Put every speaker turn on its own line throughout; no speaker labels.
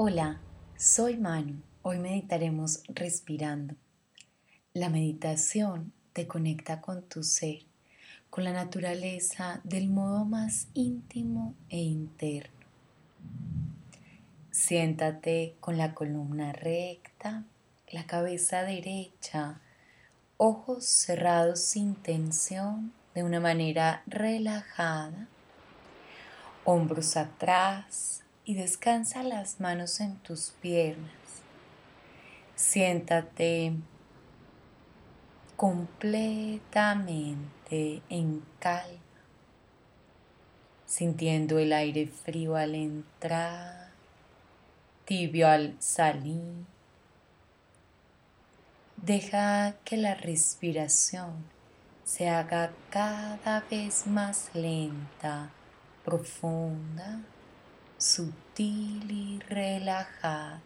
Hola, soy Manu. Hoy meditaremos respirando. La meditación te conecta con tu ser, con la naturaleza del modo más íntimo e interno. Siéntate con la columna recta, la cabeza derecha, ojos cerrados sin tensión, de una manera relajada, hombros atrás, y descansa las manos en tus piernas. Siéntate completamente en calma, sintiendo el aire frío al entrar, tibio al salir. Deja que la respiración se haga cada vez más lenta, profunda sutil y relajada.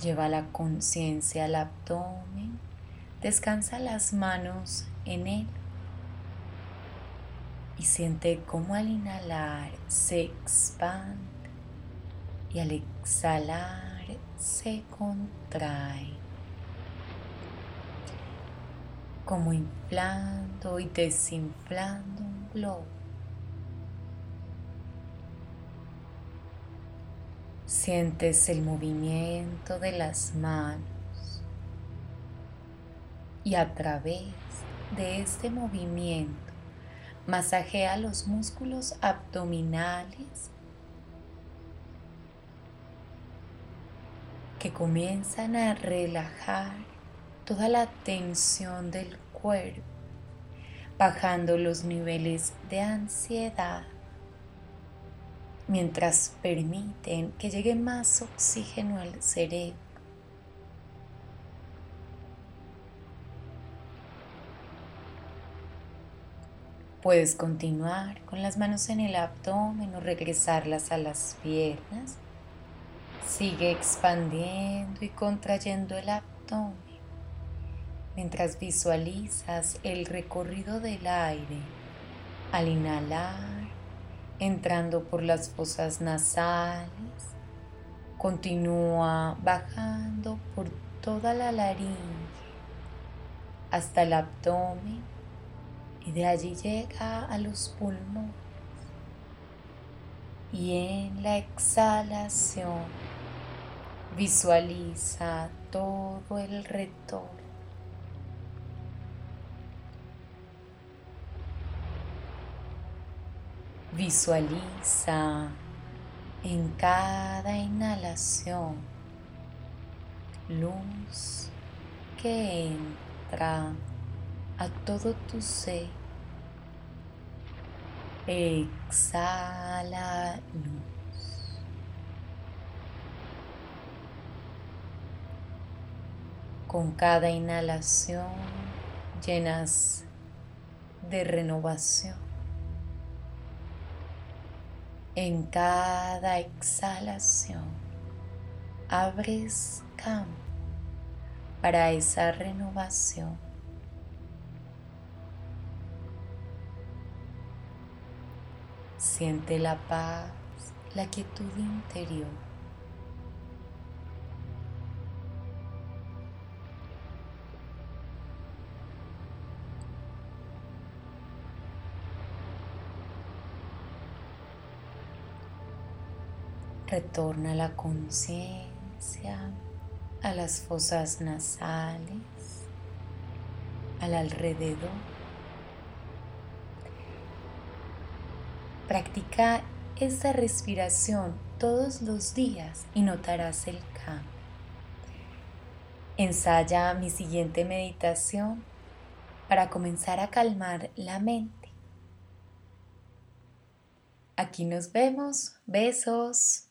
Lleva la conciencia al abdomen, descansa las manos en él y siente cómo al inhalar se expande y al exhalar se contrae. Como inflando y desinflando un globo. Sientes el movimiento de las manos y a través de este movimiento masajea los músculos abdominales que comienzan a relajar toda la tensión del cuerpo, bajando los niveles de ansiedad, mientras permiten que llegue más oxígeno al cerebro. Puedes continuar con las manos en el abdomen o regresarlas a las piernas. Sigue expandiendo y contrayendo el abdomen mientras visualizas el recorrido del aire al inhalar, entrando por las fosas nasales, continúa bajando por toda la laringe hasta el abdomen y de allí llega a los pulmones. Y en la exhalación visualiza todo el retorno Visualiza en cada inhalación luz que entra a todo tu ser. Exhala luz. Con cada inhalación llenas de renovación en cada exhalación abres campo para esa renovación. Siente la paz, la quietud interior. Retorna la conciencia a las fosas nasales, al alrededor. Practica esta respiración todos los días y notarás el cambio. Ensaya mi siguiente meditación para comenzar a calmar la mente. Aquí nos vemos. Besos.